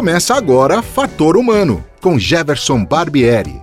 Começa agora Fator Humano, com Jefferson Barbieri.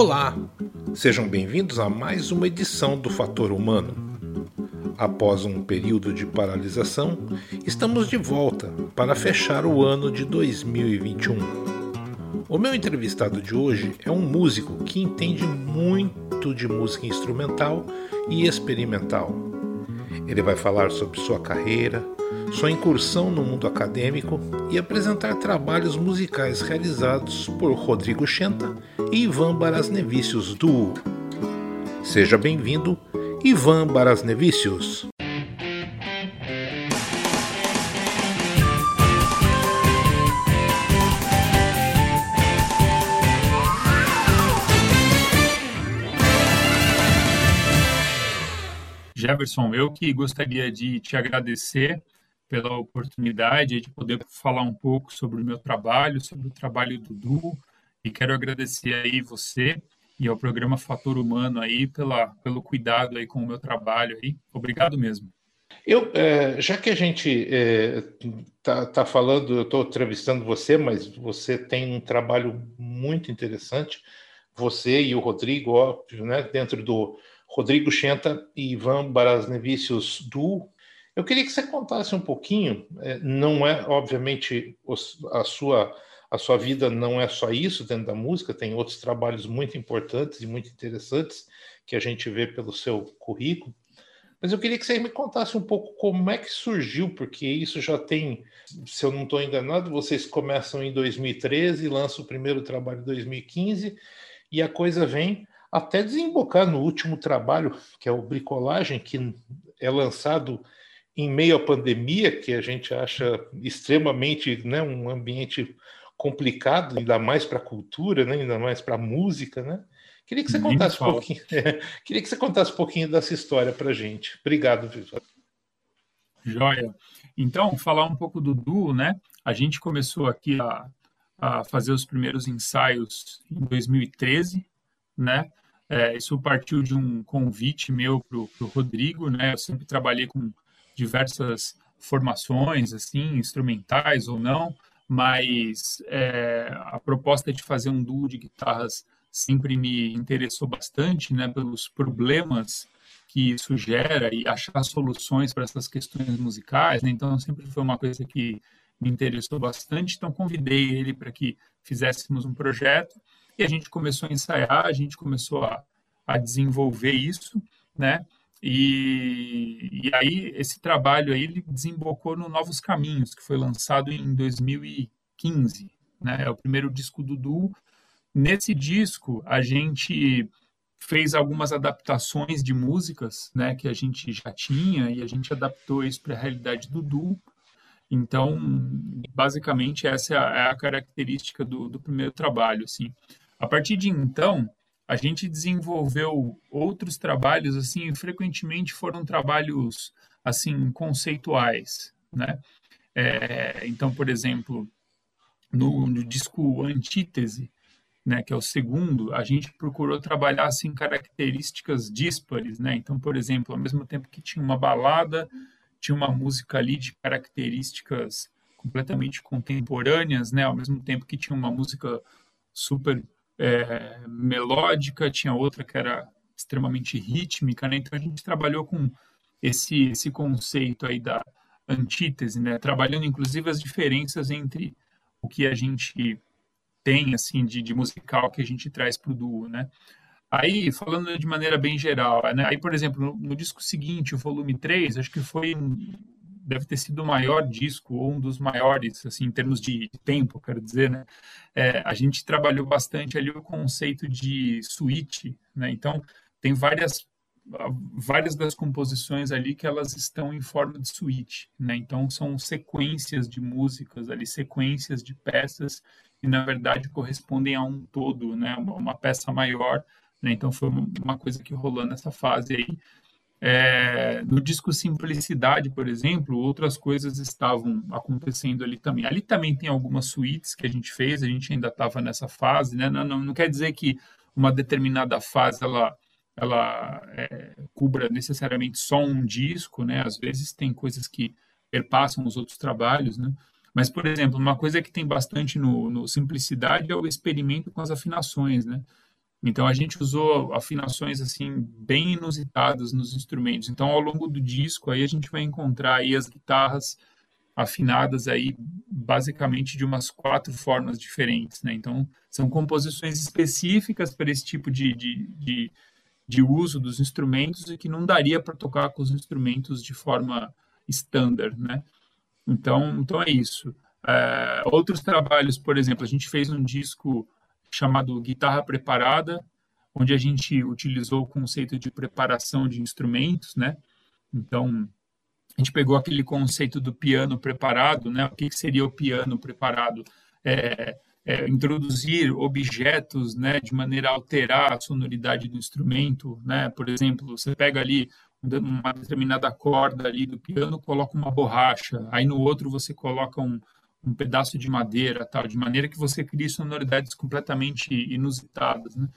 Olá, sejam bem-vindos a mais uma edição do Fator Humano. Após um período de paralisação, estamos de volta para fechar o ano de 2021. O meu entrevistado de hoje é um músico que entende muito de música instrumental e experimental. Ele vai falar sobre sua carreira, sua incursão no mundo acadêmico e apresentar trabalhos musicais realizados por Rodrigo Chenta e Ivan Barasnevicius Duo. Seja bem-vindo, Ivan Barasnevicius. Jefferson, eu que gostaria de te agradecer pela oportunidade de poder falar um pouco sobre o meu trabalho, sobre o trabalho do Du, e quero agradecer aí você e ao programa Fator Humano aí pela, pelo cuidado aí com o meu trabalho aí. Obrigado mesmo. Eu, é, já que a gente está é, tá falando, eu estou entrevistando você, mas você tem um trabalho muito interessante, você e o Rodrigo, óbvio, né, dentro do Rodrigo Chenta e Ivan Barasnevicius Du. Eu queria que você contasse um pouquinho, é, não é, obviamente, a sua, a sua vida não é só isso dentro da música, tem outros trabalhos muito importantes e muito interessantes que a gente vê pelo seu currículo, mas eu queria que você me contasse um pouco como é que surgiu, porque isso já tem, se eu não estou enganado, vocês começam em 2013, lançam o primeiro trabalho em 2015, e a coisa vem até desembocar no último trabalho, que é o Bricolagem, que é lançado em meio à pandemia, que a gente acha extremamente né, um ambiente complicado, ainda mais para a cultura, né, ainda mais para a música, né? Queria que você contasse um pouquinho. É, queria que você contasse um pouquinho dessa história para gente. Obrigado, Vitor. Joia. Então, falar um pouco do duo, né? A gente começou aqui a, a fazer os primeiros ensaios em 2013, né? É, isso partiu de um convite meu para o Rodrigo, né? Eu sempre trabalhei com diversas formações, assim, instrumentais ou não, mas é, a proposta de fazer um duo de guitarras sempre me interessou bastante, né, pelos problemas que isso gera e achar soluções para essas questões musicais, né? Então sempre foi uma coisa que me interessou bastante. Então convidei ele para que fizéssemos um projeto e a gente começou a ensaiar, a gente começou a, a desenvolver isso, né? E, e aí esse trabalho aí ele desembocou no Novos Caminhos, que foi lançado em 2015, né? É o primeiro disco do Du Nesse disco, a gente fez algumas adaptações de músicas, né, que a gente já tinha e a gente adaptou isso para a realidade do Du. Então, basicamente essa é a, é a característica do, do, primeiro trabalho, assim. A partir de então, a gente desenvolveu outros trabalhos, assim, frequentemente foram trabalhos, assim, conceituais, né? É, então, por exemplo, no, no disco Antítese, né, que é o segundo, a gente procurou trabalhar assim características díspares, né? Então, por exemplo, ao mesmo tempo que tinha uma balada, tinha uma música ali de características completamente contemporâneas, né? Ao mesmo tempo que tinha uma música super é, melódica, tinha outra que era extremamente rítmica, né? Então a gente trabalhou com esse esse conceito aí da antítese, né? Trabalhando inclusive as diferenças entre o que a gente tem assim de, de musical que a gente traz para o duo, né? Aí, falando de maneira bem geral, né? aí, por exemplo, no, no, disco seguinte, o volume 3, acho que foi um, deve ter sido o maior disco, ou um dos maiores, assim, em termos de, de tempo, quero dizer, né? É, a gente trabalhou bastante ali o conceito de suíte, né? Então, tem várias várias das composições ali que elas estão em forma de suíte, né? Então são sequências de músicas ali, sequências de peças e na verdade correspondem a um todo, né? Uma peça maior, né? Então foi uma coisa que rolou nessa fase aí. É, no disco Simplicidade, por exemplo, outras coisas estavam acontecendo ali também. Ali também tem algumas suítes que a gente fez, a gente ainda estava nessa fase, né? Não, não, não, quer dizer que uma determinada fase ela ela é, cubra necessariamente só um disco, né? Às vezes tem coisas que perpassam os outros trabalhos, né? Mas, por exemplo, uma coisa que tem bastante no, no Simplicidade é o experimento com as afinações, né? Então, a gente usou afinações, assim, bem inusitadas nos instrumentos. Então, ao longo do disco, aí a gente vai encontrar aí as guitarras afinadas aí, basicamente, de umas quatro formas diferentes, né? Então, são composições específicas para esse tipo de, de, de, de uso dos instrumentos e que não daria para tocar com os instrumentos de forma standard, né? Então, então é isso. É, outros trabalhos, por exemplo, a gente fez um disco chamado Guitarra Preparada, onde a gente utilizou o conceito de preparação de instrumentos, né? Então, a gente pegou aquele conceito do piano preparado, né? O que seria o piano preparado? É, é, introduzir objetos, né, de maneira a alterar a sonoridade do instrumento, né? Por exemplo, você pega ali uma determinada corda ali do piano, coloca uma borracha, aí no outro você coloca um, um pedaço de madeira, tal, de maneira que você crie sonoridades completamente inusitadas, né?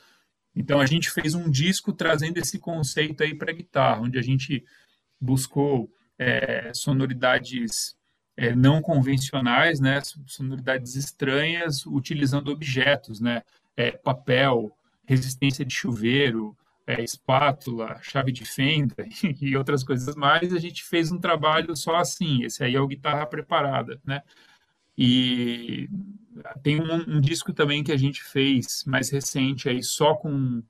Então a gente fez um disco trazendo esse conceito aí para guitarra, onde a gente buscou é, sonoridades é, não convencionais, né, sonoridades estranhas, utilizando objetos, né, é, papel, resistência de chuveiro, é, espátula, chave de fenda e outras coisas mais. A gente fez um trabalho só assim. Esse aí é o guitarra preparada, né? E tem um, um, disco também que a gente fez mais recente aí só com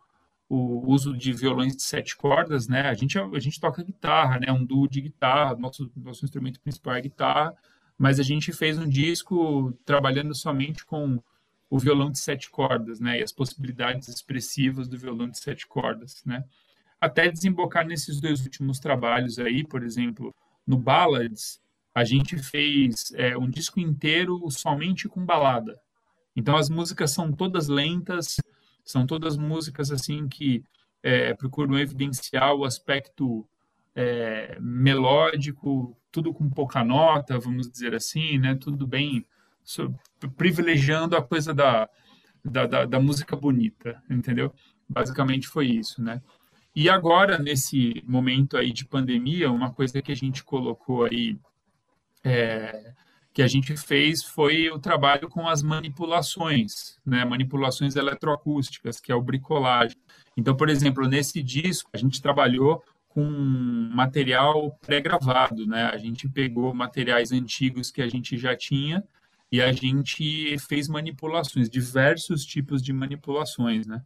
o uso de violões de sete cordas, né? A gente a gente toca guitarra, né? Um duo de guitarra, nosso nosso instrumento principal é guitarra, mas a gente fez um disco trabalhando somente com o violão de sete cordas, né? E as possibilidades expressivas do violão de sete cordas, né? Até desembocar nesses dois últimos trabalhos aí, por exemplo, no Ballads, a gente fez é, um disco inteiro somente com balada. Então as músicas são todas lentas, são todas músicas assim que é, procuram evidenciar o aspecto é, melódico, tudo com pouca nota, vamos dizer assim, né? Tudo bem, so, privilegiando a coisa da, da, da, da música bonita, entendeu? Basicamente foi isso, né? E agora, nesse momento aí de pandemia, uma coisa que a gente colocou aí é, que a gente fez foi o trabalho com as manipulações, né? manipulações eletroacústicas, que é o bricolagem. Então, por exemplo, nesse disco, a gente trabalhou com material pré-gravado, né? A gente pegou materiais antigos que a gente já tinha e a gente fez manipulações, diversos tipos de manipulações, né?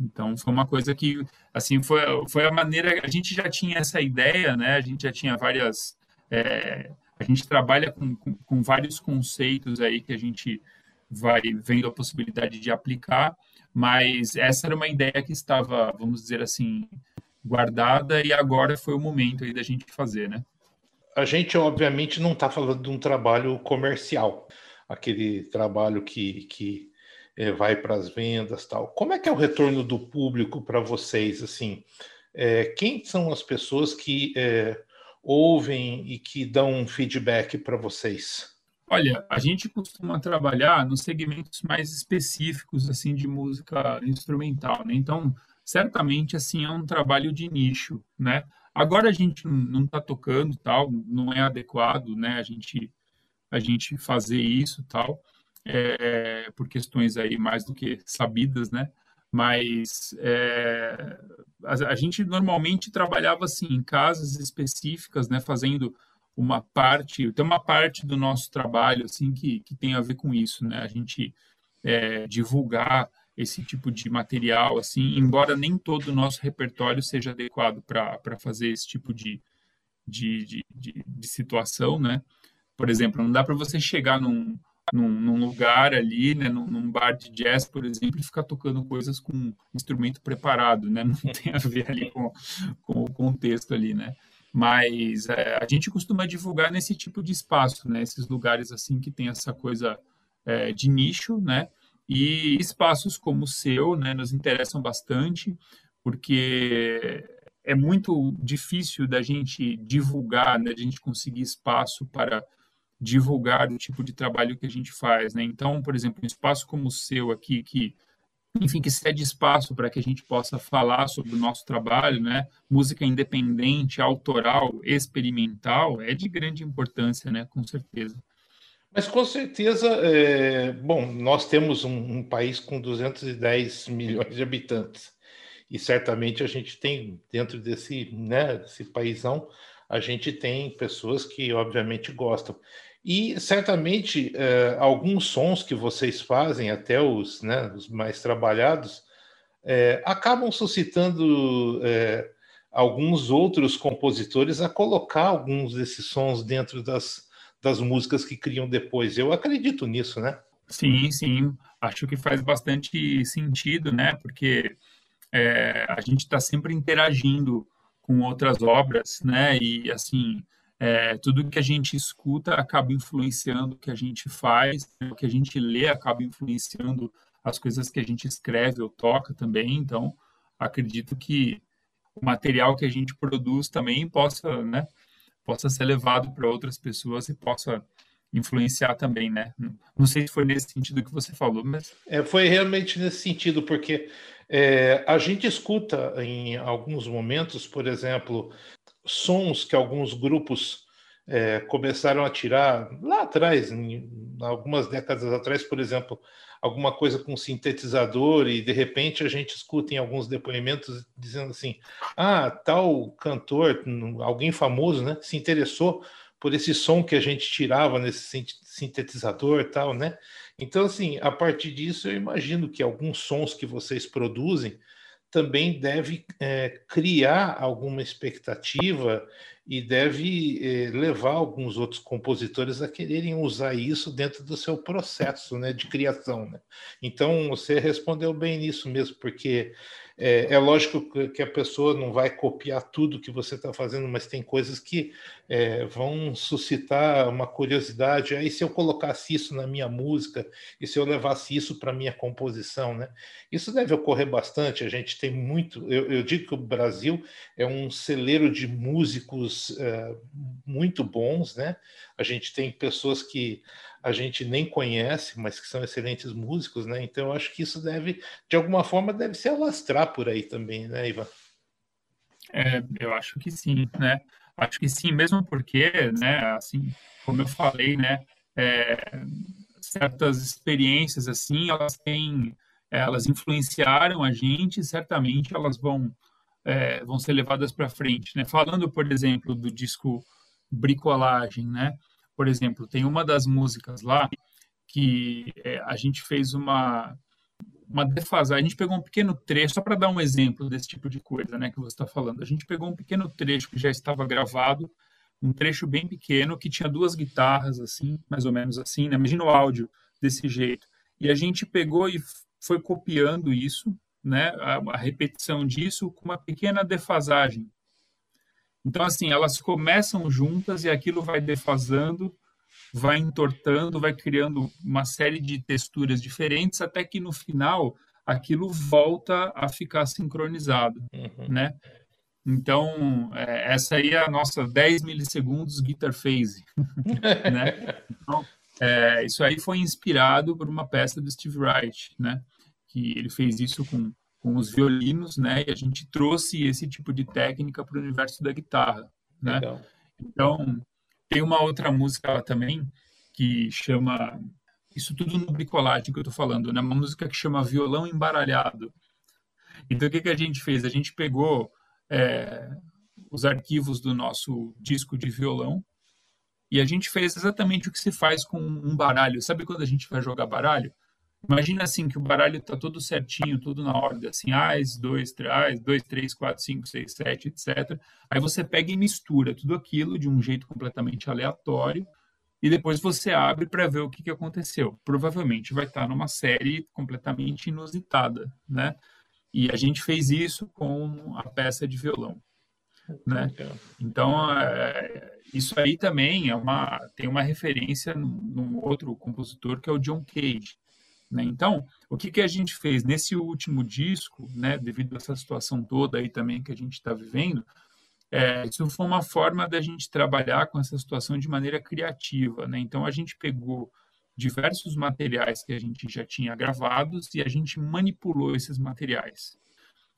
Então, foi uma coisa que, assim, foi, foi a maneira... A gente já tinha essa ideia, né? A gente já tinha várias... É, a gente trabalha com, com, com, vários conceitos aí que a gente vai vendo a possibilidade de aplicar, mas essa era uma ideia que estava, vamos dizer assim, guardada e agora foi o momento aí da gente fazer, né? A gente, obviamente, não está falando de um trabalho comercial, aquele trabalho que, que é, vai para as vendas tal. Como é que é o retorno do público para vocês, assim? É, quem são as pessoas que é, ouvem e que dão um feedback para vocês? Olha, a gente costuma trabalhar nos segmentos mais específicos assim de música instrumental, né? Então, certamente assim é um trabalho de nicho, né? Agora a gente não está tocando tal, não é adequado, né? A gente a gente fazer isso tal, é, por questões aí mais do que sabidas, né? mas é, a, gente normalmente trabalhava assim em casas específicas, né, fazendo uma parte, tem uma parte do nosso trabalho assim que, que tem a ver com isso, né, a gente é, divulgar esse tipo de material, assim, embora nem todo o nosso repertório seja adequado para fazer esse tipo de, de, de, de, de situação, né? Por exemplo, não dá para você chegar num, num, num lugar ali, né, num, num, bar de jazz, por exemplo, e ficar tocando coisas com instrumento preparado, né? Não tem a ver ali com, com o contexto ali, né? Mas é, a gente costuma divulgar nesse tipo de espaço, né? Esses lugares assim que tem essa coisa é, de nicho, né? E espaços como o seu, né? Nos interessam bastante, porque é muito difícil da gente divulgar, né? Da gente conseguir espaço para divulgar o tipo de trabalho que a gente faz, né? Então, por exemplo, um espaço como o seu aqui, que enfim, que cede espaço para que a gente possa falar sobre o nosso trabalho, né? Música independente, autoral, experimental, é de grande importância, né? Com certeza. Mas com certeza, é... bom, nós temos um, um, país com 210 milhões de habitantes e certamente a gente tem dentro desse, né, desse paísão, a gente tem pessoas que obviamente gostam. E certamente é, alguns sons que vocês fazem, até os, né, os mais trabalhados, é, acabam suscitando é, alguns outros compositores a colocar alguns desses sons dentro das, das músicas que criam depois. Eu acredito nisso, né? Sim, sim. Acho que faz bastante sentido, né? Porque é, a gente está sempre interagindo com outras obras, né? E assim é, tudo que a gente escuta acaba influenciando o que a gente faz, o que a gente lê acaba influenciando as coisas que a gente escreve ou toca também. Então, acredito que o material que a gente produz também possa, né, possa ser levado para outras pessoas e possa influenciar também, né? Não sei se foi nesse sentido que você falou, mas é, foi realmente nesse sentido, porque é, a gente escuta em alguns momentos, por exemplo, sons que alguns grupos é, começaram a tirar lá atrás, em, algumas décadas atrás, por exemplo, alguma coisa com sintetizador e de repente a gente escuta em alguns depoimentos dizendo assim: ah, tal cantor, alguém famoso, né, se interessou por esse som que a gente tirava nesse sintetizador, tal, né? Então, assim, a partir disso, eu imagino que alguns sons que vocês produzem também deve é, criar alguma expectativa e deve eh, levar alguns outros compositores a quererem usar isso dentro do seu processo né, de criação. Né? Então, você respondeu bem nisso mesmo, porque é, é, lógico que a pessoa não vai copiar tudo que você está fazendo, mas tem coisas que é, vão suscitar uma curiosidade. Aí, se eu colocasse isso na minha música e se eu levasse isso para minha composição, né? Isso deve ocorrer bastante. A gente tem muito. Eu, eu digo que o Brasil é um celeiro de músicos é, muito bons, né? A gente tem pessoas que a gente nem conhece, mas que são excelentes músicos, né? Então eu acho que isso deve, de alguma forma, deve se alastrar por aí também, né, Ivan? É, eu acho que sim, né? Acho que sim, mesmo porque, né, assim, como eu falei, né, é, certas experiências assim, elas têm, elas influenciaram a gente, certamente elas vão é, vão ser levadas para frente, né? Falando, por exemplo, do disco Bricolagem, né? Por exemplo, tem uma das músicas lá que é, a gente fez uma uma defasagem. A gente pegou um pequeno trecho, só para dar um exemplo desse tipo de coisa né, que você está falando. A gente pegou um pequeno trecho que já estava gravado, um trecho bem pequeno, que tinha duas guitarras, assim, mais ou menos assim, né? Imagina o áudio desse jeito. E a gente pegou e foi copiando isso, né? A, a repetição disso com uma pequena defasagem. Então, assim, elas começam juntas e aquilo vai defasando, vai entortando, vai criando uma série de texturas diferentes, até que no final aquilo volta a ficar sincronizado, uhum. né? Então, é, essa aí é a nossa 10 milissegundos guitar phase, né? Então, é, isso aí foi inspirado por uma peça do Steve Wright, né? Que ele fez isso com com os violinos, né? E a gente trouxe esse tipo de técnica para o universo da guitarra, né? Legal. Então, tem uma outra música também que chama isso tudo no bricolagem que eu estou falando, né? Uma música que chama Violão Embaralhado. Então, o que, que a gente fez? A gente pegou é, os arquivos do nosso disco de violão e a gente fez exatamente o que se faz com um baralho. Sabe quando a gente vai jogar baralho? Imagina assim que o baralho está todo certinho, tudo na ordem, assim, ais, dois, três, dois, três, quatro, cinco, seis, sete, etc. Aí você pega e mistura tudo aquilo de um jeito completamente aleatório e depois você abre para ver o que, que aconteceu. Provavelmente vai estar tá numa série completamente inusitada, né? E a gente fez isso com a peça de violão, né? Então, é, isso aí também é uma tem uma referência num outro compositor que é o John Cage né? Então, o que, que a gente fez nesse último disco, né, devido a essa situação toda aí também que a gente está vivendo, é, isso foi uma forma da gente trabalhar com essa situação de maneira criativa. Né? Então, a gente pegou diversos materiais que a gente já tinha gravados e a gente manipulou esses materiais.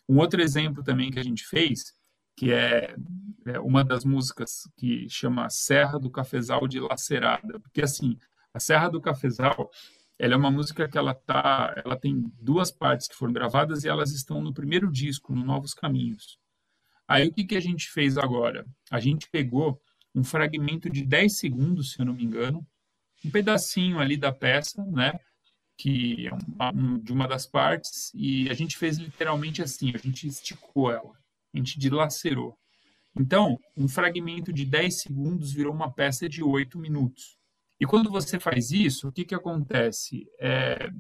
Um outro exemplo também que a gente fez, que é, é uma das músicas que chama Serra do Cafezal de Lacerada, porque assim, a Serra do Cafezal ela é uma música que ela tá, ela tem duas partes que foram gravadas e elas estão no primeiro disco, no Novos Caminhos. Aí o que, que a gente fez agora? A gente pegou um fragmento de 10 segundos, se eu não me engano, um pedacinho ali da peça, né? Que é uma, um, de uma das partes, e a gente fez literalmente assim, a gente esticou ela, a gente dilacerou. Então, um fragmento de 10 segundos virou uma peça de 8 minutos. E quando você faz isso, o que, que acontece? É,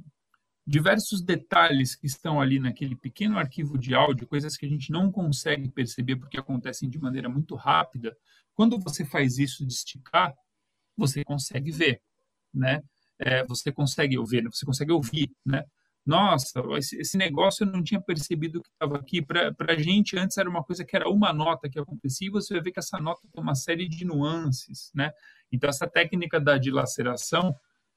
diversos detalhes que estão ali naquele pequeno arquivo de áudio, coisas que a gente não consegue perceber porque acontecem de maneira muito rápida, quando você faz isso de esticar, você consegue ver, né? É, você consegue ouvir, você consegue ouvir, né? Nossa, esse negócio eu não tinha percebido que estava aqui. Para a gente, antes era uma coisa que era uma nota que acontecia, e você vai ver que essa nota tem uma série de nuances, né? Então, essa técnica da dilaceração,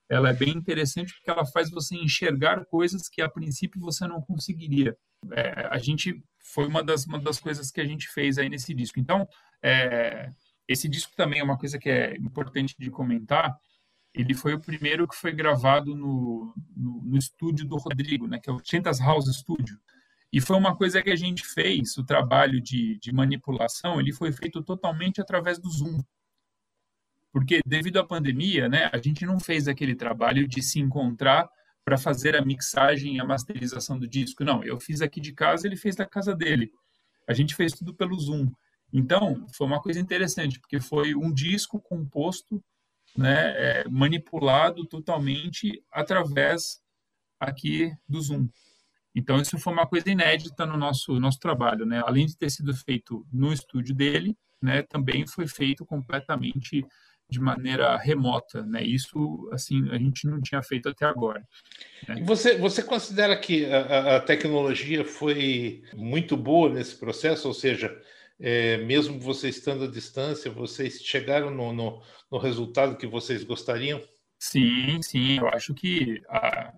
ela é bem interessante porque ela faz você enxergar coisas que, a princípio, você não conseguiria. É, a gente, foi uma das, uma das coisas que a gente fez aí nesse disco. Então, é, esse disco também é uma coisa que é importante de comentar, ele foi o primeiro que foi gravado no, no, no estúdio do Rodrigo, né, que é o Chentas House Studio. E foi uma coisa que a gente fez, o trabalho de, de manipulação, ele foi feito totalmente através do Zoom. Porque devido à pandemia, né, a gente não fez aquele trabalho de se encontrar para fazer a mixagem e a masterização do disco. Não, eu fiz aqui de casa, ele fez da casa dele. A gente fez tudo pelo Zoom. Então, foi uma coisa interessante, porque foi um disco composto né, é, manipulado totalmente através aqui do Zoom. Então, isso foi uma coisa inédita no nosso, nosso trabalho. Né? Além de ter sido feito no estúdio dele, né, também foi feito completamente de maneira remota, né? Isso, assim, a gente não tinha feito até agora. Né? Você, você considera que a, a, tecnologia foi muito boa nesse processo? Ou seja, é, mesmo você estando à distância, vocês chegaram no, no, no, resultado que vocês gostariam? Sim, sim. Eu acho que a,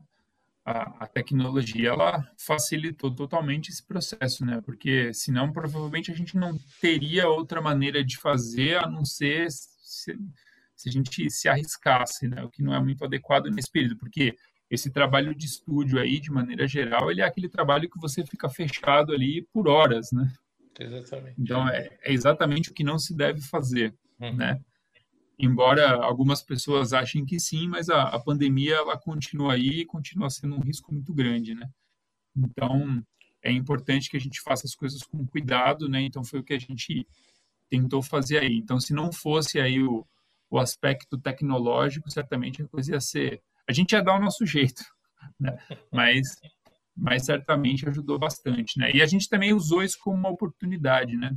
a, a, tecnologia ela facilitou totalmente esse processo, né? Porque senão provavelmente a gente não teria outra maneira de fazer a não ser se, se a gente se arriscasse, né? O que não é muito adequado nesse período, porque esse trabalho de estúdio aí, de maneira geral, ele é aquele trabalho que você fica fechado ali por horas, né? Exatamente. Então, é, é exatamente o que não se deve fazer, uhum. né? Embora algumas pessoas achem que sim, mas a, a pandemia, ela continua aí e continua sendo um risco muito grande, né? Então, é importante que a gente faça as coisas com cuidado, né? Então, foi o que a gente tentou fazer aí. Então, se não fosse aí o, o aspecto tecnológico, certamente a coisa ia ser... A gente ia dar o nosso jeito, né? Mas mas certamente ajudou bastante, né? E a gente também usou isso como uma oportunidade, né?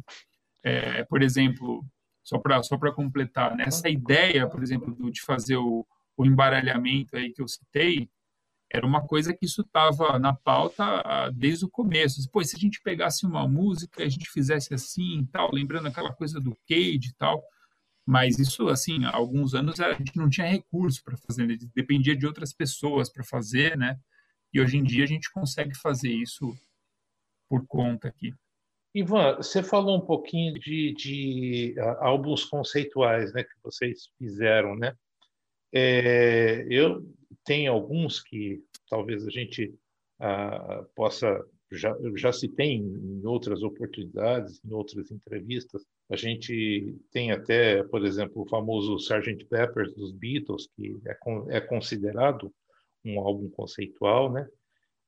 É, por exemplo, só para só para completar, né? essa ideia, por exemplo, do, de fazer o, o embaralhamento aí que eu citei, era uma coisa que isso estava na pauta ah, desde o começo. Pô, se a gente pegasse uma música, a gente fizesse assim e tal, lembrando aquela coisa do Cage e tal, mas isso, assim, há alguns anos a gente não tinha recurso para fazer, né? dependia de outras pessoas para fazer, né? E hoje em dia a gente consegue fazer isso por conta aqui. Ivan, você falou um pouquinho de, de álbuns conceituais né, que vocês fizeram, né? É, eu tenho alguns que talvez a gente uh, possa, já, já citei em, outras oportunidades, em outras entrevistas, a gente tem até, por exemplo, o famoso Sgt. Pepper dos Beatles, que é, é considerado um álbum conceitual, né?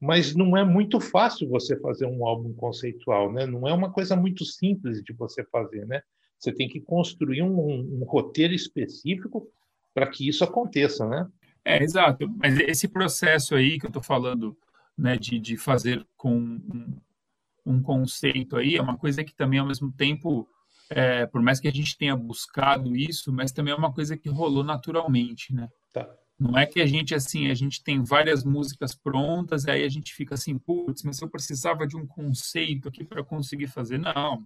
Mas não é muito fácil você fazer um álbum conceitual, né? Não é uma coisa muito simples de você fazer, né? Você tem que construir um, um roteiro específico para que isso aconteça, né? É, exato. Mas esse processo aí que eu estou falando, né, de, de fazer com um, um, conceito aí, é uma coisa que também, ao mesmo tempo, é, por mais que a gente tenha buscado isso, mas também é uma coisa que rolou naturalmente, né? Tá. Não é que a gente, assim, a gente tem várias músicas prontas, e aí a gente fica assim, putz, mas eu precisava de um conceito aqui para conseguir fazer. Não.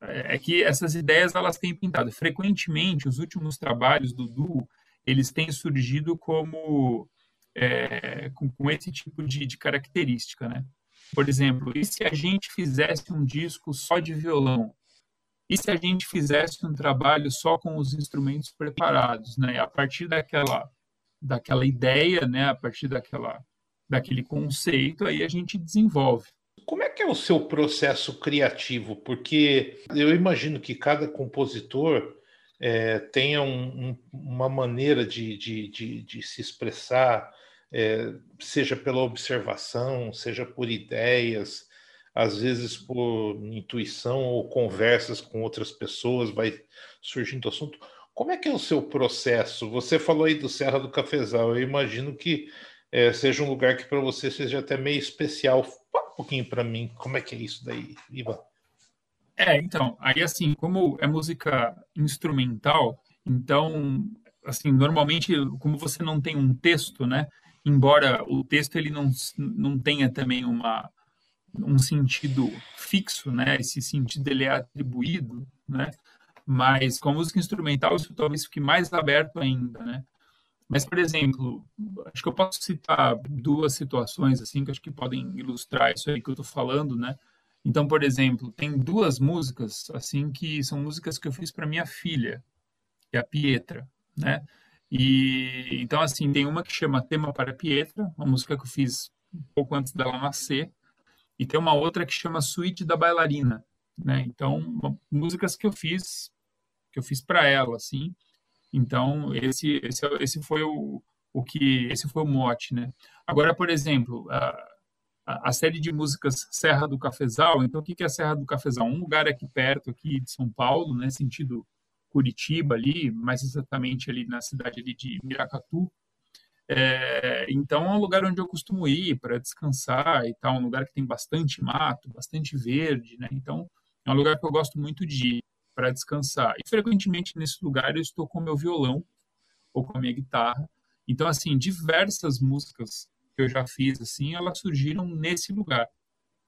É, é que essas ideias, elas têm pintado. Frequentemente, os últimos trabalhos do duo, eles têm surgido como... É, com, com, esse tipo de, de característica, né? Por exemplo, e se a gente fizesse um disco só de violão? E se a gente fizesse um trabalho só com os instrumentos preparados, né? A partir daquela daquela ideia, né, a partir daquela, daquele conceito, aí a gente desenvolve. Como é que é o seu processo criativo? Porque eu imagino que cada compositor é, tenha um, um, uma maneira de, de, de, de se expressar, é, seja pela observação, seja por ideias, às vezes por intuição ou conversas com outras pessoas, vai surgindo assunto. Como é que é o seu processo? Você falou aí do Serra do Cafezal. Eu imagino que é, seja um lugar que para você seja até meio especial. Fala um pouquinho para mim como é que é isso daí, Ivan. É, então, aí assim, como é música instrumental, então, assim, normalmente, como você não tem um texto, né? embora o texto ele não, não tenha também uma um sentido fixo, né? Esse sentido ele é atribuído, né? Mas com a música instrumental isso talvez fique mais aberto ainda, né? Mas, por exemplo, acho que eu posso citar duas situações assim que acho que podem ilustrar isso aí que eu estou falando, né? Então, por exemplo, tem duas músicas assim que são músicas que eu fiz para minha filha, que é a Pietra, né? E então assim, tem uma que chama Tema para Pietra, uma música que eu fiz um pouco antes dela nascer, e tem uma outra que chama Suíte da Bailarina, né? Então, músicas que eu fiz que eu fiz para ela, assim. Então, esse, esse, esse foi o, o que esse foi o mote, né? Agora, por exemplo, a, a, série de músicas Serra do Cafezal. Então, o que é a Serra do Cafezal? Um lugar aqui perto, aqui de São Paulo, né? Sentido Curitiba ali, mais exatamente ali na cidade ali de Miracatu. É, então, é um lugar onde eu costumo ir para descansar e tal, um lugar que tem bastante mato, bastante verde, né? Então, é um lugar que eu gosto muito de ir para descansar. E frequentemente nesse lugar eu estou com meu violão ou com a minha guitarra. Então, assim, diversas músicas que eu já fiz, assim, elas surgiram nesse lugar.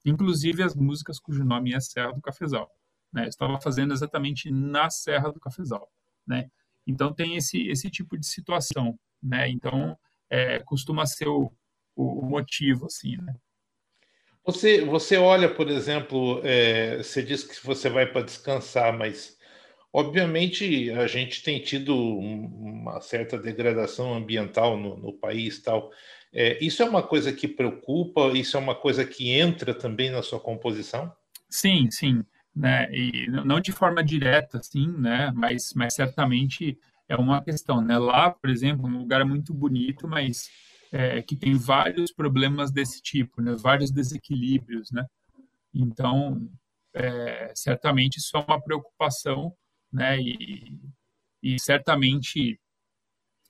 Inclusive as músicas cujo nome é Serra do Cafezal. Né? Eu estava fazendo exatamente na Serra do Cafezal, né? Então tem esse esse tipo de situação, né? Então é, costuma ser o, o, motivo, assim, né? Você, você olha, por exemplo, é, você diz que você vai para descansar, mas obviamente a gente tem tido uma certa degradação ambiental no, no país tal. É, isso é uma coisa que preocupa? Isso é uma coisa que entra também na sua composição? Sim, sim, né? E não de forma direta, sim, né? Mas, mas certamente é uma questão, né? Lá, por exemplo, um lugar muito bonito, mas é, que tem vários problemas desse tipo, né? vários desequilíbrios, né? Então, é, certamente isso é uma preocupação, né? E, e certamente,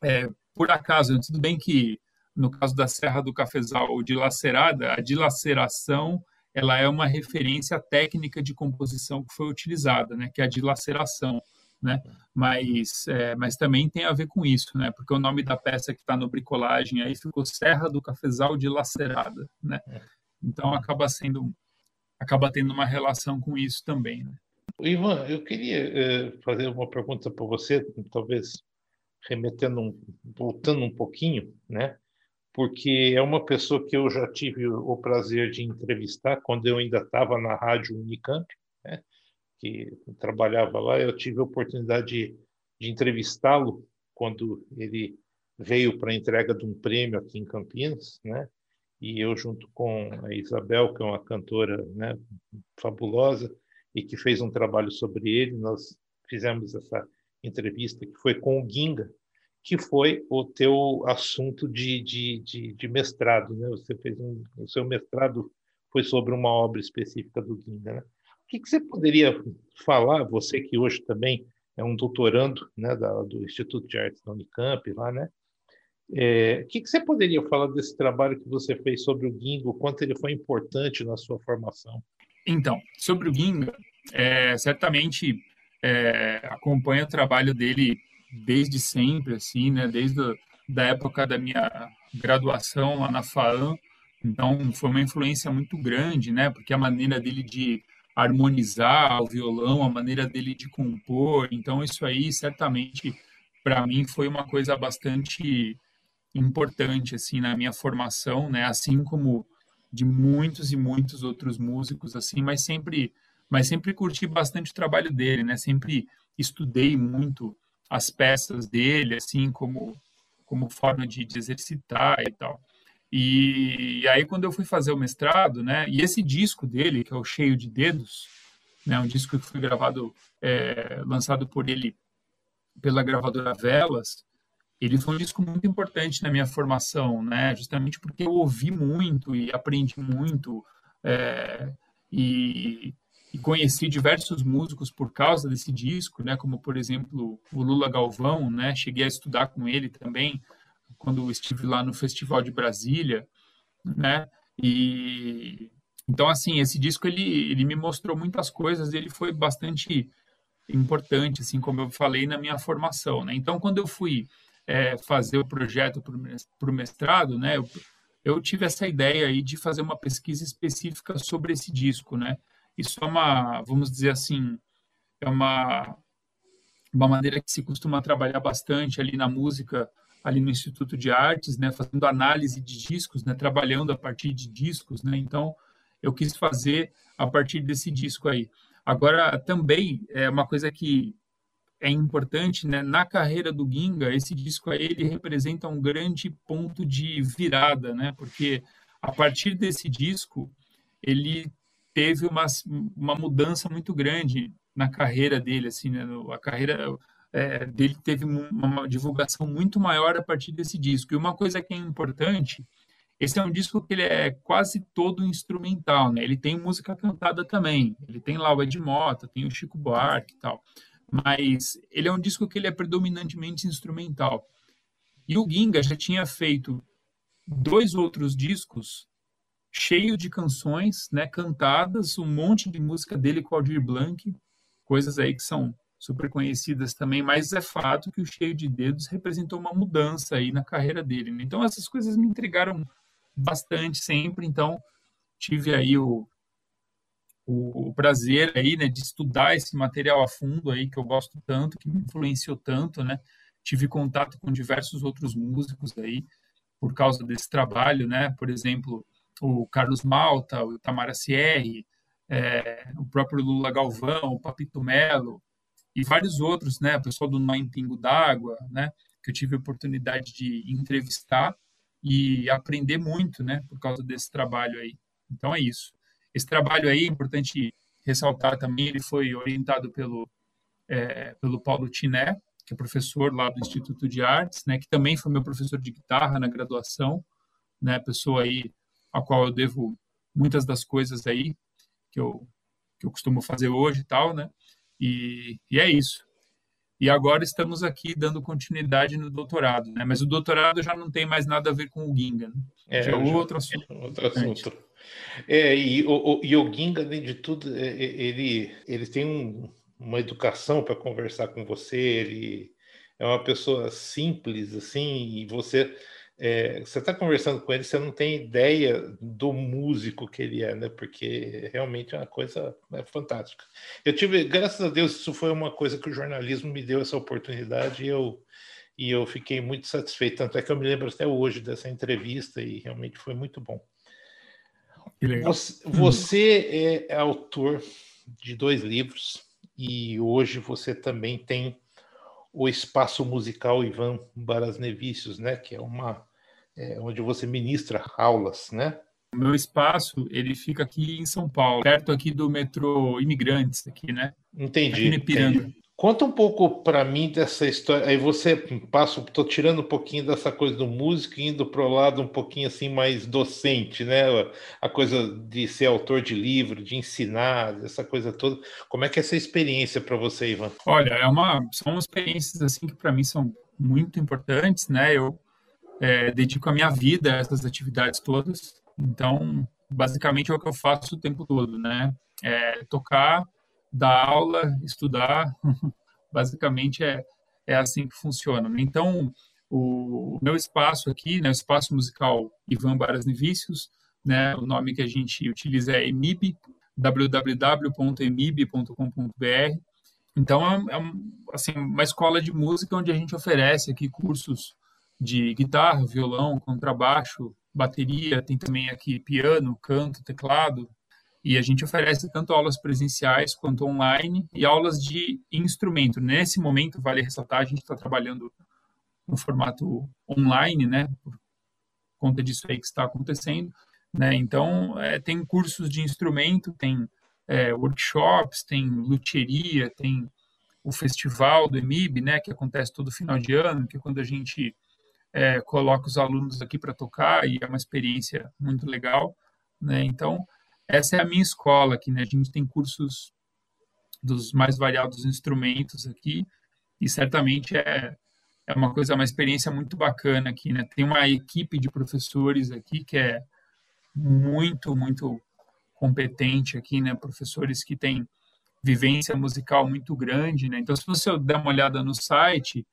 é, por acaso, tudo bem que no caso da Serra do Cafezal dilacerada, a dilaceração ela é uma referência técnica de composição que foi utilizada, né? Que é a dilaceração né? Mas, é, mas também tem a ver com isso, né? Porque o nome da peça que está no bricolagem aí ficou Serra do Cafezal de Lacerada, né? É. Então acaba sendo, acaba tendo uma relação com isso também, né? Ivan, eu queria eh, fazer uma pergunta para você, talvez remetendo, um, voltando um pouquinho, né? Porque é uma pessoa que eu já tive o prazer de entrevistar quando eu ainda estava na rádio Unicamp, né? Que trabalhava lá, eu tive a oportunidade de, de entrevistá-lo quando ele veio para a entrega de um prêmio aqui em Campinas, né? E eu junto com a Isabel, que é uma cantora, né, fabulosa e que fez um trabalho sobre ele, nós fizemos essa entrevista que foi com o Ginga, que foi o teu assunto de, de, de, de mestrado, né? Você fez um, o seu mestrado foi sobre uma obra específica do Ginga, né? O que, que você poderia falar, você que hoje também é um doutorando né, da, do Instituto de Artes da Unicamp, lá, né? É, o que, que você poderia falar desse trabalho que você fez sobre o Ginga, o quanto ele foi importante na sua formação? Então, sobre o Ginga, é, certamente é, acompanho o trabalho dele desde sempre, assim, né? Desde a da época da minha graduação lá na FAAM. Então, foi uma influência muito grande, né? Porque a maneira dele de harmonizar o violão, a maneira dele de compor. Então, isso aí, certamente, para mim, foi uma coisa bastante importante, assim, na minha formação, né? Assim como de muitos e muitos outros músicos, assim, mas sempre, mas sempre curti bastante o trabalho dele, né? Sempre estudei muito as peças dele, assim, como, como forma de, de exercitar e tal. E, e, aí, quando eu fui fazer o mestrado, né, e esse disco dele, que é o Cheio de Dedos, né, um disco que foi gravado, é, lançado por ele pela gravadora Velas, ele foi um disco muito importante na minha formação, né, justamente porque eu ouvi muito e aprendi muito, é, e, e conheci diversos músicos por causa desse disco, né, como, por exemplo, o Lula Galvão, né, cheguei a estudar com ele também, quando estive lá no Festival de Brasília, né? E então assim, esse disco ele ele me mostrou muitas coisas, ele foi bastante importante, assim como eu falei na minha formação, né? Então quando eu fui é, fazer o projeto para o mestrado, né, eu, eu tive essa ideia aí de fazer uma pesquisa específica sobre esse disco, né? Isso é uma, vamos dizer assim, é uma uma maneira que se costuma trabalhar bastante ali na música, ali no Instituto de Artes, né, fazendo análise de discos, né, trabalhando a partir de discos, né? Então, eu quis fazer a partir desse disco aí. Agora, também é uma coisa que é importante, né? Na carreira do Ginga, esse disco aí ele representa um grande ponto de virada, né? Porque a partir desse disco ele teve uma, uma mudança muito grande na carreira dele, assim, né? A carreira é, dele teve uma divulgação muito maior a partir desse disco. E uma coisa que é importante, esse é um disco que ele é quase todo instrumental, né? Ele tem música cantada também. Ele tem lá o Ed Mota, tem o Chico Buarque e tal mas ele é um disco que ele é predominantemente instrumental. E o Ginga já tinha feito dois outros discos cheio de canções, né, cantadas, um monte de música dele com Aldir Blanc, coisas aí que são super conhecidas também, mas é fato que o Cheio de Dedos representou uma mudança aí na carreira dele. Né? Então essas coisas me intrigaram bastante sempre, então tive aí o, o, prazer aí, né, de estudar esse material a fundo aí que eu gosto tanto, que me influenciou tanto, né? Tive contato com diversos outros músicos aí por causa desse trabalho, né? Por exemplo, o Carlos Malta, o Tamara Sierri, é, o próprio Lula Galvão, o Papito Melo e vários outros, né? O pessoal do Nó em Pingo d'Água, né? Que eu tive a oportunidade de entrevistar e aprender muito, né? Por causa desse trabalho aí. Então é isso. Esse trabalho aí, é importante ressaltar também, ele foi orientado pelo, é, pelo Paulo Tiné, que é professor lá do Instituto de Artes, né, que também foi meu professor de guitarra na graduação, né, pessoa aí a qual eu devo muitas das coisas aí que eu, que eu costumo fazer hoje e tal, né, e, e é isso. E agora estamos aqui dando continuidade no doutorado, né? Mas o doutorado já não tem mais nada a ver com o Ginga, né? É, já é outro assunto. Outro assunto. É, e o, e o Ginga, além de tudo, é, é, ele, ele tem um, uma educação para conversar com você, ele é uma pessoa simples, assim, e você é, você está conversando com ele, você não tem ideia do músico que ele é, né? Porque realmente é uma coisa é, fantástica. Eu tive, graças a Deus, isso foi uma coisa que o jornalismo me deu essa oportunidade e eu, e eu fiquei muito satisfeito. Tanto é que eu me lembro até hoje dessa entrevista e realmente foi muito bom. Você, você é autor de dois livros e hoje você também tem o espaço musical Ivan Barasnevicius, né, que é uma é, onde você ministra aulas, né? O meu espaço ele fica aqui em São Paulo, perto aqui do metrô Imigrantes, aqui, né? Entendi. Aqui entendi. Conta um pouco para mim dessa história. Aí você passa, estou tirando um pouquinho dessa coisa do músico, indo para o lado um pouquinho assim mais docente, né? A coisa de ser autor de livro, de ensinar, essa coisa toda. Como é que é essa experiência para você, Ivan? Olha, é uma, são experiências assim que para mim são muito importantes, né? Eu é, dedico a minha vida a essas atividades todas. Então, basicamente é o que eu faço o tempo todo, né? É tocar dar aula, estudar, basicamente é, é assim que funciona. Né? Então, o, meu espaço aqui, né, o espaço musical Ivan Baras Nevicius, né, o nome que a gente utiliza é emib, www.emib.com.br. Então, é, é assim, uma escola de música onde a gente oferece aqui cursos de guitarra, violão, contrabaixo, bateria, tem também aqui piano, canto, teclado, e a gente oferece tanto aulas presenciais quanto online e aulas de instrumento. Nesse momento, vale ressaltar, a gente está trabalhando no formato online, né, por conta disso aí que está acontecendo. Né? Então, é, tem cursos de instrumento, tem é, workshops, tem luthieria, tem o festival do EMIB, né, que acontece todo final de ano, que é quando a gente é, coloca os alunos aqui para tocar e é uma experiência muito legal. Né? Então, essa é a minha escola aqui, né? A gente tem cursos dos mais variados instrumentos aqui e certamente é, é uma coisa, uma experiência muito bacana aqui, né? Tem uma equipe de professores aqui que é muito, muito competente aqui, né? Professores que têm vivência musical muito grande, né? Então, se você der uma olhada no site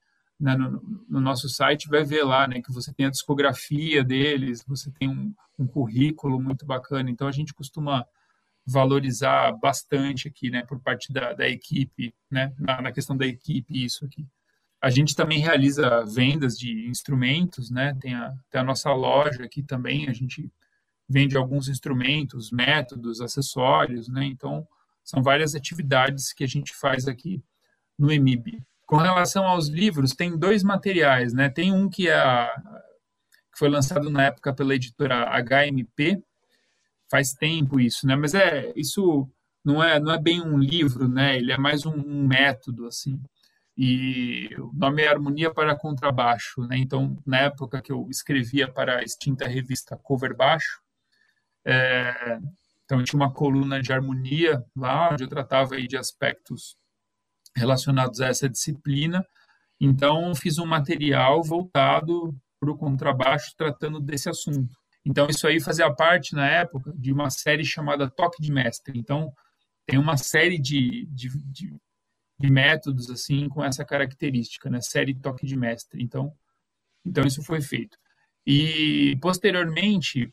né, no, no, nosso site, vai ver lá né, que você tem a discografia deles, você tem um, um currículo muito bacana. Então, a gente costuma valorizar bastante aqui, né, por parte da, da equipe, né, na, na, questão da equipe, isso aqui. A gente também realiza vendas de instrumentos, né, tem a, tem a nossa loja aqui também, a gente vende alguns instrumentos, métodos, acessórios, né, então são várias atividades que a gente faz aqui no EMIB. Com relação aos livros, tem dois materiais, né, tem um que, é a, que foi lançado na época pela editora HMP, faz tempo isso, né? Mas é isso não é não é bem um livro, né? Ele é mais um, um método assim. E o nome é Harmonia para Contrabaixo, né? Então, na época que eu escrevia para a extinta revista Cover Baixo, é, então tinha uma coluna de harmonia lá, onde eu tratava aí de aspectos relacionados a essa disciplina. Então, fiz um material voltado para o contrabaixo, tratando desse assunto. Então, isso aí fazia parte, na época, de uma série chamada Toque de Mestre. Então, tem uma série de, de, de, de métodos, assim, com essa característica, né? Série Toque de Mestre. Então, então isso foi feito. E, posteriormente,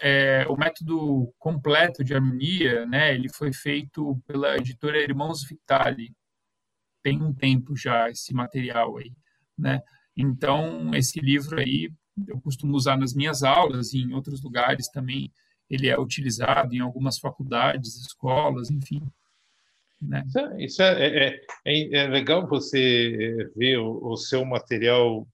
é, o método completo de harmonia, né? Ele foi feito pela editora Irmãos Vitali. Tem um tempo já esse material aí, né? Então, esse livro aí eu costumo usar nas minhas aulas e em outros lugares também ele é utilizado em algumas faculdades, escolas, enfim. Né? É, isso é, é, é, é, legal você ver o, o seu material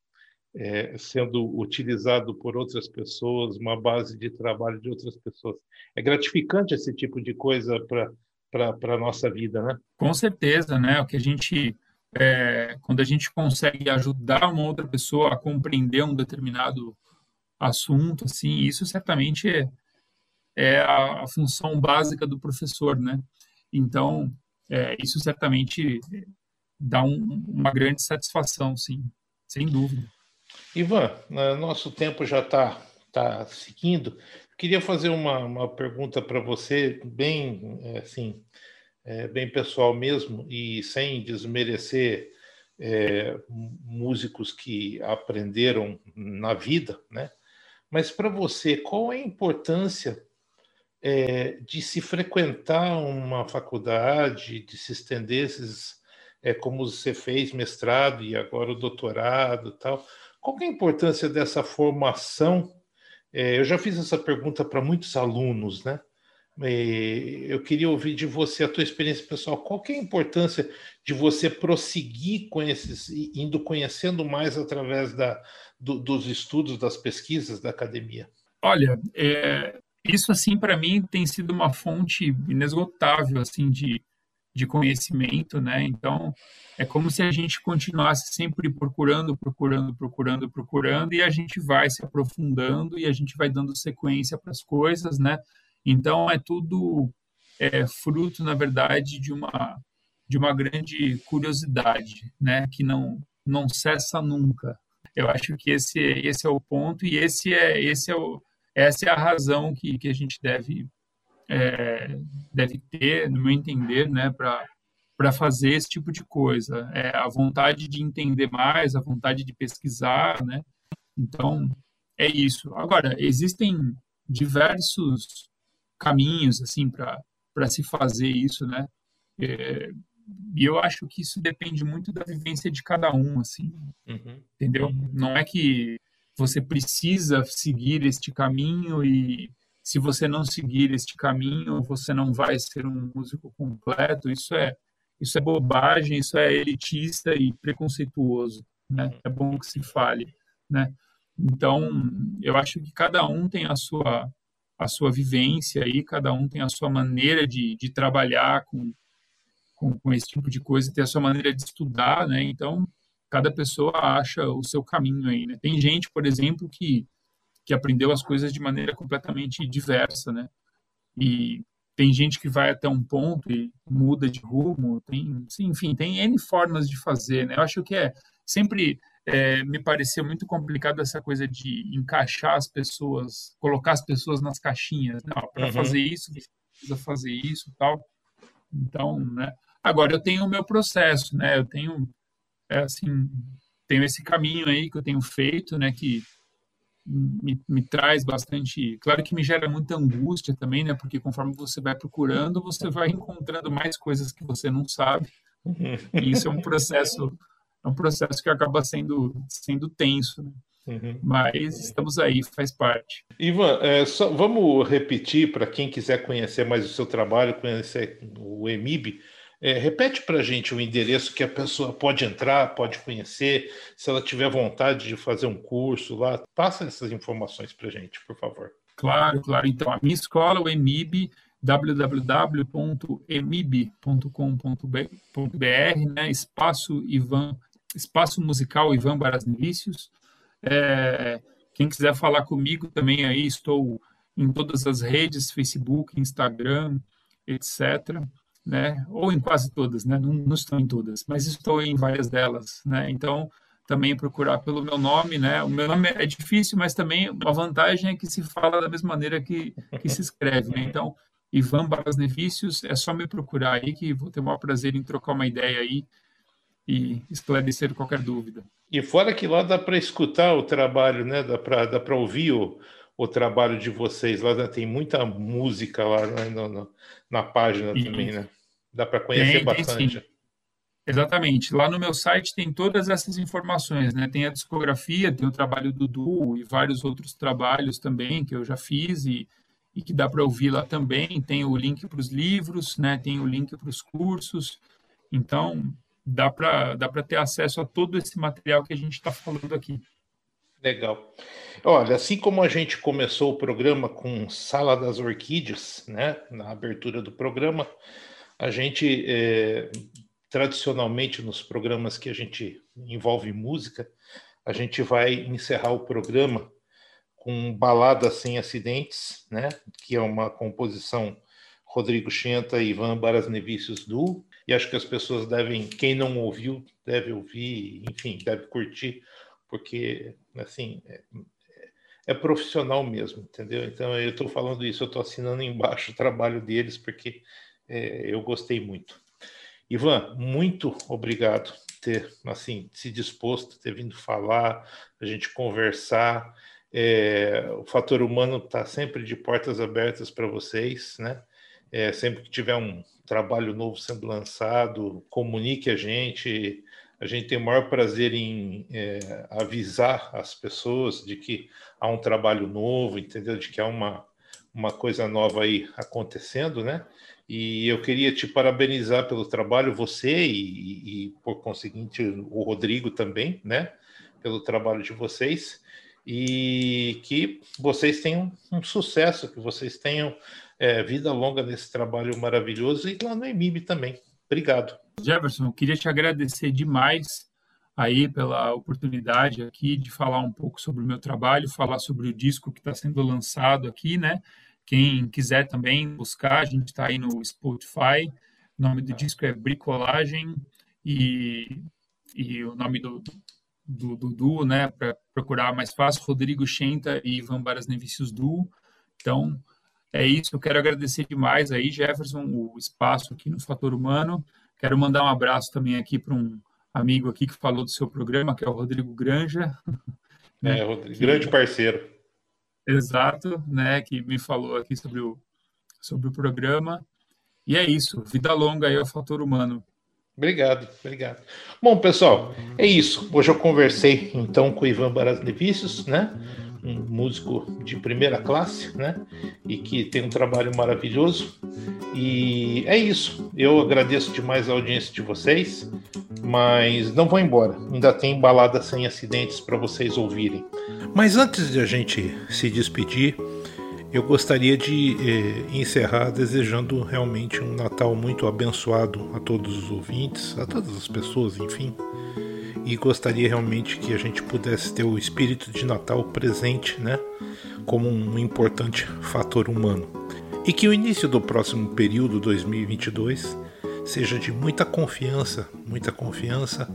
é, sendo utilizado por outras pessoas, uma base de trabalho de outras pessoas. É gratificante esse tipo de coisa para a nossa vida, né? Com certeza, né? O que a gente é, quando a gente consegue ajudar uma outra pessoa a compreender um determinado assunto, assim, isso certamente é, é a, a, função básica do professor, né? Então, é, isso certamente dá um, uma grande satisfação, sim, sem dúvida. Ivan, nosso tempo já está tá seguindo. Queria fazer uma, uma pergunta para você, bem assim, é, bem pessoal mesmo e sem desmerecer é, músicos que aprenderam na vida, né? Mas para você, qual é a importância é, de se frequentar uma faculdade, de se estender esses, é, como você fez mestrado e agora o doutorado, tal? Qual é a importância dessa formação? É, eu já fiz essa pergunta para muitos alunos, né? É, eu queria ouvir de você a tua experiência pessoal. Qual que é a importância de você prosseguir com esses, indo conhecendo mais através da, do, dos estudos, das pesquisas da academia? Olha, é, isso assim para mim tem sido uma fonte inesgotável assim de, de conhecimento, né? Então é como se a gente continuasse sempre procurando, procurando, procurando, procurando e a gente vai se aprofundando e a gente vai dando sequência para as coisas, né? Então, é tudo é, fruto, na verdade, de uma, de uma grande curiosidade, né? que não, não cessa nunca. Eu acho que esse, esse é o ponto e esse é, esse é o, essa é a razão que, que a gente deve, é, deve ter, no meu entender, né? para fazer esse tipo de coisa. É a vontade de entender mais, a vontade de pesquisar, né? Então, é isso. Agora, existem diversos caminhos assim para se fazer isso, né? É, e eu acho que isso depende muito da vivência de cada um, assim, uhum. entendeu? Não é que você precisa seguir este caminho e se você não seguir este caminho, você não vai ser um músico completo. Isso é isso é bobagem, isso é elitista e preconceituoso, né? Uhum. É bom que se fale, né? Então, eu acho que cada um tem a sua a sua vivência aí, cada um tem a sua maneira de, de trabalhar com, com, com, esse tipo de coisa, tem a sua maneira de estudar, né? Então, cada pessoa acha o seu caminho aí, né? Tem gente, por exemplo, que, que aprendeu as coisas de maneira completamente diversa, né? E tem gente que vai até um ponto e muda de rumo, tem, enfim, tem N formas de fazer, né? Eu acho que é sempre é, me pareceu muito complicado essa coisa de encaixar as pessoas, colocar as pessoas nas caixinhas, né? Para uhum. fazer isso, precisa fazer isso tal. Então, né? Agora, eu tenho o meu processo, né? Eu tenho, é, assim, tenho esse caminho aí que eu tenho feito, né, que me, me, traz bastante. Claro que me gera muita angústia também, né? Porque conforme você vai procurando, você vai encontrando mais coisas que você não sabe. E isso é um processo, é um processo que acaba sendo, sendo tenso. Né? Uhum. Mas estamos aí, faz parte. Ivan, é, só, vamos repetir para quem quiser conhecer mais o seu trabalho, conhecer o EMIB. É, repete para a gente o endereço que a pessoa pode entrar, pode conhecer, se ela tiver vontade de fazer um curso lá, passa essas informações para a gente, por favor. Claro, claro. Então, a minha escola, o EMIB, www.emib.com.br, né? Espaço Ivan, Espaço Musical Ivan Barasnelícios. É, quem quiser falar comigo também aí, estou em todas as redes, Facebook, Instagram, etc né? Ou em quase todas, né? Não, não estou em todas, mas estou em várias delas, né? Então, também procurar pelo meu nome, né? O meu nome é difícil, mas também uma vantagem é que se fala da mesma maneira que, que se escreve, né? Então, Ivan Barras Nevícios, é só me procurar aí que vou ter o maior prazer em trocar uma ideia aí e esclarecer qualquer dúvida. E fora que lá dá para escutar o trabalho, né? Dá para ouvir o, o trabalho de vocês. Lá tem muita música lá né? no, no, na página e, também, né? Dá para conhecer tem, bastante. Tem, Exatamente. Lá no meu site tem todas essas informações, né? Tem a discografia, tem o trabalho do Du e vários outros trabalhos também que eu já fiz e, e que dá para ouvir lá também. Tem o link para os livros, né? Tem o link para os cursos. Então, dá para dá para ter acesso a todo esse material que a gente está falando aqui. Legal. Olha, assim como a gente começou o programa com Sala das Orquídeas, né, na abertura do programa, a gente é, tradicionalmente nos programas que a gente envolve música, a gente vai encerrar o programa com Balada Sem Acidentes, né, que é uma composição Rodrigo Chenta e Ivan Barasnevicius Du, e acho que as pessoas devem, quem não ouviu, deve ouvir, enfim, deve curtir porque assim é, é profissional mesmo, entendeu? Então eu estou falando isso, eu estou assinando embaixo o trabalho deles porque é, eu gostei muito. Ivan, muito obrigado por ter assim se disposto, ter vindo falar, a gente conversar. É, o fator humano está sempre de portas abertas para vocês, né? É, sempre que tiver um trabalho novo sendo lançado, comunique a gente, a gente tem o maior prazer em é, avisar as pessoas de que há um trabalho novo, entendeu? De que há uma, uma coisa nova aí acontecendo, né? E eu queria te parabenizar pelo trabalho, você e, e por conseguinte o Rodrigo também, né? Pelo trabalho de vocês e que vocês tenham um sucesso, que vocês tenham é, vida longa nesse trabalho maravilhoso e lá no EMIB também. Obrigado. Jefferson, queria te agradecer demais aí pela oportunidade aqui de falar um pouco sobre o meu trabalho, falar sobre o disco que está sendo lançado aqui, né? Quem quiser também buscar, a gente está aí no Spotify. O nome do disco é Bricolagem e, e o nome do, do, duo, né? Para procurar mais fácil, Rodrigo Chenta e Ivan Baras Nevicius Duo. Então, é isso, eu quero agradecer demais aí, Jefferson, o espaço aqui no Fator Humano. Quero mandar um abraço também aqui para um amigo aqui que falou do seu programa, que é o Rodrigo Granja. Né, é, Rodrigo, que... grande parceiro. Exato, né, que me falou aqui sobre o, sobre o programa. E é isso, vida longa aí ao Fator Humano. Obrigado, obrigado. Bom, pessoal, é isso. Hoje eu conversei então com o Ivan Baras Nevícios, né? Um músico de primeira classe, né? E que tem um trabalho maravilhoso. E é isso. Eu agradeço demais a audiência de vocês, mas não vou embora. Ainda tem balada sem acidentes para vocês ouvirem. Mas antes de a gente se despedir, eu gostaria de eh, encerrar desejando realmente um Natal muito abençoado a todos os ouvintes, a todas as pessoas, enfim e gostaria realmente que a gente pudesse ter o espírito de Natal presente, né, como um importante fator humano. E que o início do próximo período 2022 seja de muita confiança, muita confiança,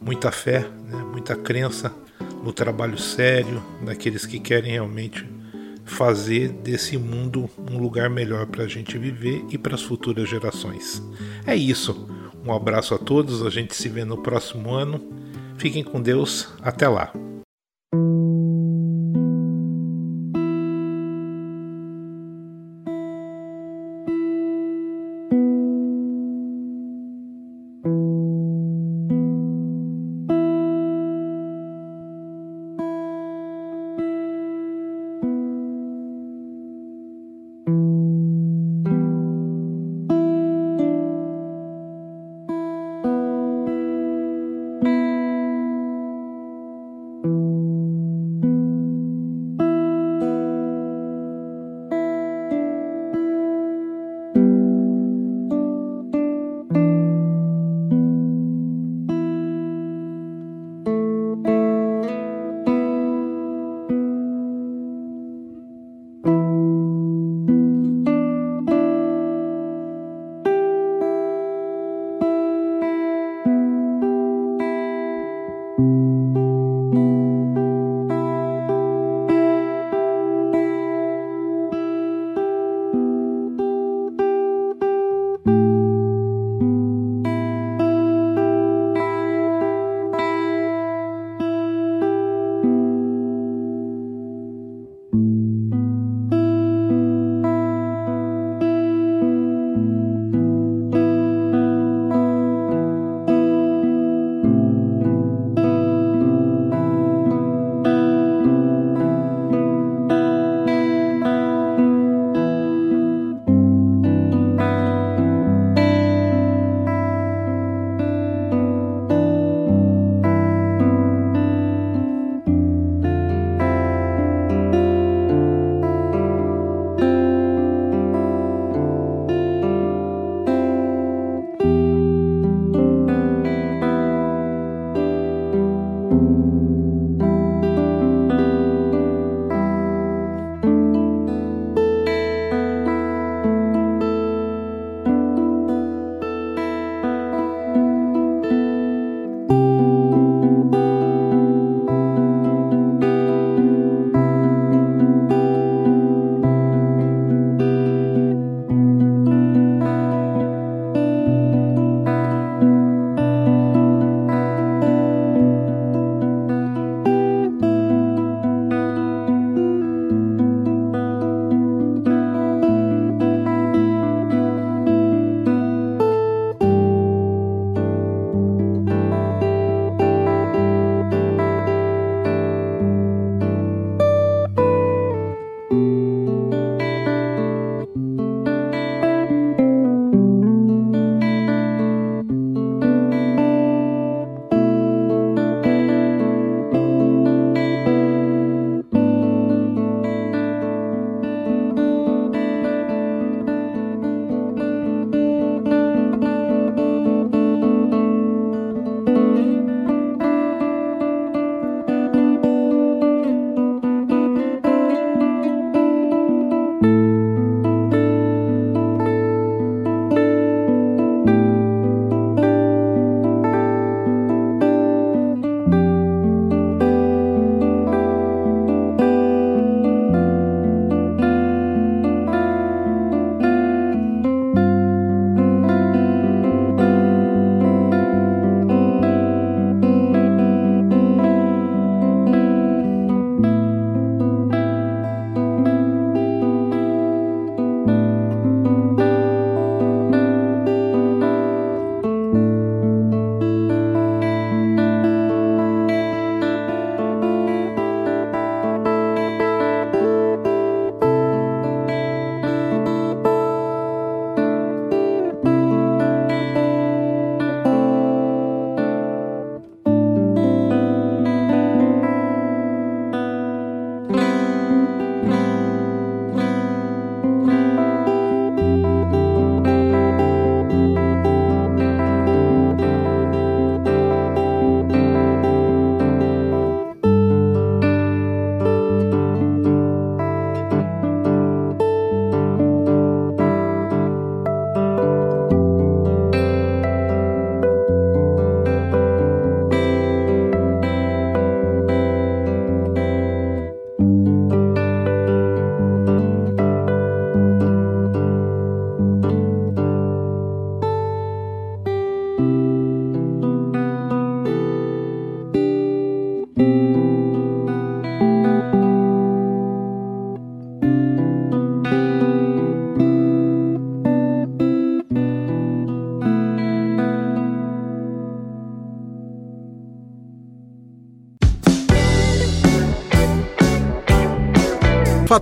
muita fé, né, muita crença no trabalho sério daqueles que querem realmente fazer desse mundo um lugar melhor para a gente viver e para as futuras gerações. É isso. Um abraço a todos, a gente se vê no próximo ano Fiquem com Deus. Até lá.